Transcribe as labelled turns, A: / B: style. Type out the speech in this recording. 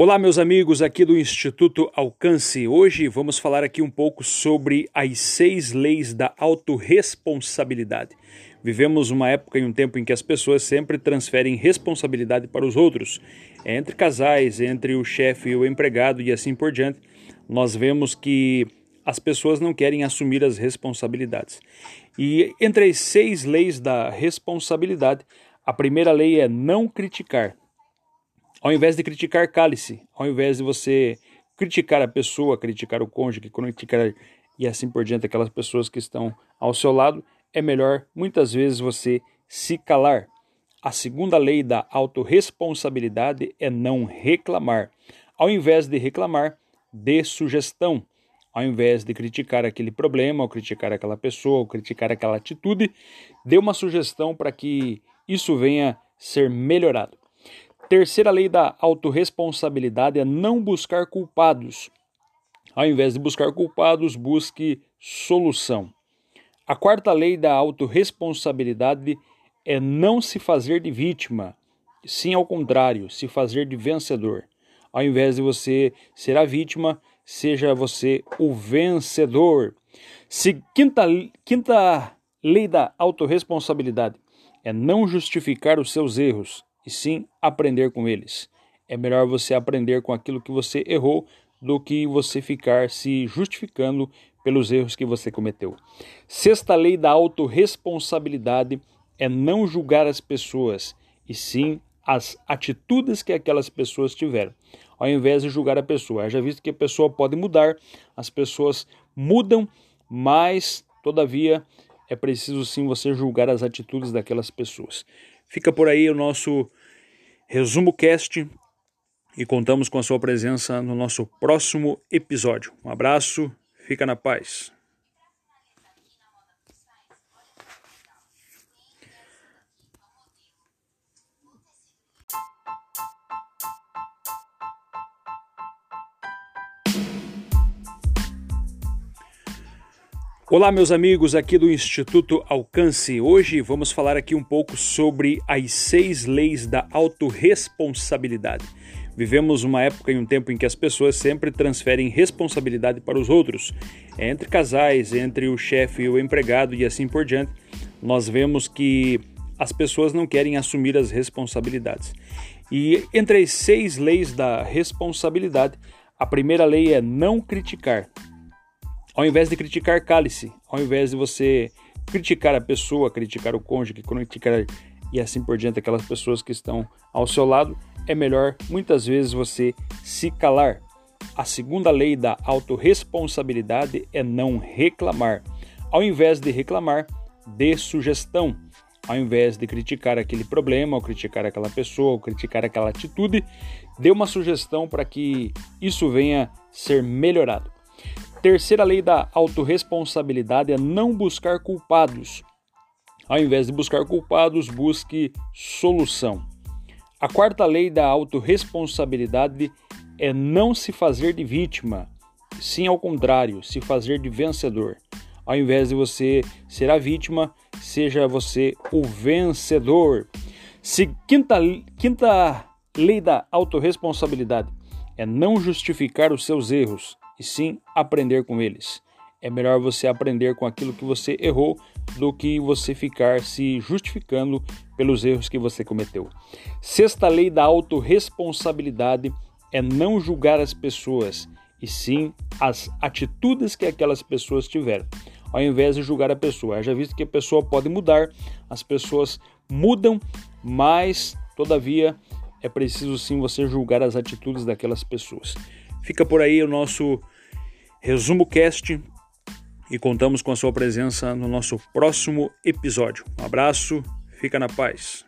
A: Olá, meus amigos aqui do Instituto Alcance. Hoje vamos falar aqui um pouco sobre as seis leis da autorresponsabilidade. Vivemos uma época e um tempo em que as pessoas sempre transferem responsabilidade para os outros. Entre casais, entre o chefe e o empregado e assim por diante, nós vemos que as pessoas não querem assumir as responsabilidades. E entre as seis leis da responsabilidade, a primeira lei é não criticar. Ao invés de criticar, cale-se. Ao invés de você criticar a pessoa, criticar o cônjuge, criticar e assim por diante aquelas pessoas que estão ao seu lado, é melhor muitas vezes você se calar. A segunda lei da autorresponsabilidade é não reclamar. Ao invés de reclamar, dê sugestão. Ao invés de criticar aquele problema, ou criticar aquela pessoa, ou criticar aquela atitude, dê uma sugestão para que isso venha ser melhorado. Terceira lei da autorresponsabilidade é não buscar culpados. Ao invés de buscar culpados, busque solução. A quarta lei da autorresponsabilidade é não se fazer de vítima, sim ao contrário, se fazer de vencedor. Ao invés de você ser a vítima, seja você o vencedor. Se, quinta, quinta lei da autorresponsabilidade é não justificar os seus erros, e sim aprender com eles. É melhor você aprender com aquilo que você errou do que você ficar se justificando pelos erros que você cometeu. Sexta lei da autorresponsabilidade é não julgar as pessoas, e sim as atitudes que aquelas pessoas tiveram, ao invés de julgar a pessoa. Já visto que a pessoa pode mudar, as pessoas mudam, mas todavia é preciso sim você julgar as atitudes daquelas pessoas. Fica por aí o nosso Resumo Cast e contamos com a sua presença no nosso próximo episódio. Um abraço, fica na paz. Olá, meus amigos aqui do Instituto Alcance. Hoje vamos falar aqui um pouco sobre as seis leis da autorresponsabilidade. Vivemos uma época e um tempo em que as pessoas sempre transferem responsabilidade para os outros. Entre casais, entre o chefe e o empregado e assim por diante, nós vemos que as pessoas não querem assumir as responsabilidades. E entre as seis leis da responsabilidade, a primeira lei é não criticar. Ao invés de criticar, cale-se. Ao invés de você criticar a pessoa, criticar o cônjuge, criticar e assim por diante aquelas pessoas que estão ao seu lado, é melhor muitas vezes você se calar. A segunda lei da autorresponsabilidade é não reclamar. Ao invés de reclamar, dê sugestão. Ao invés de criticar aquele problema, ou criticar aquela pessoa, ou criticar aquela atitude, dê uma sugestão para que isso venha ser melhorado. Terceira lei da autorresponsabilidade é não buscar culpados. Ao invés de buscar culpados, busque solução. A quarta lei da autorresponsabilidade é não se fazer de vítima, sim ao contrário, se fazer de vencedor. Ao invés de você ser a vítima, seja você o vencedor. Se quinta, quinta lei da autorresponsabilidade é não justificar os seus erros, e sim aprender com eles. É melhor você aprender com aquilo que você errou do que você ficar se justificando pelos erros que você cometeu. Sexta lei da autorresponsabilidade é não julgar as pessoas, e sim as atitudes que aquelas pessoas tiveram, ao invés de julgar a pessoa. Já visto que a pessoa pode mudar, as pessoas mudam, mas todavia é preciso sim você julgar as atitudes daquelas pessoas. Fica por aí o nosso Resumo Cast e contamos com a sua presença no nosso próximo episódio. Um abraço, fica na paz.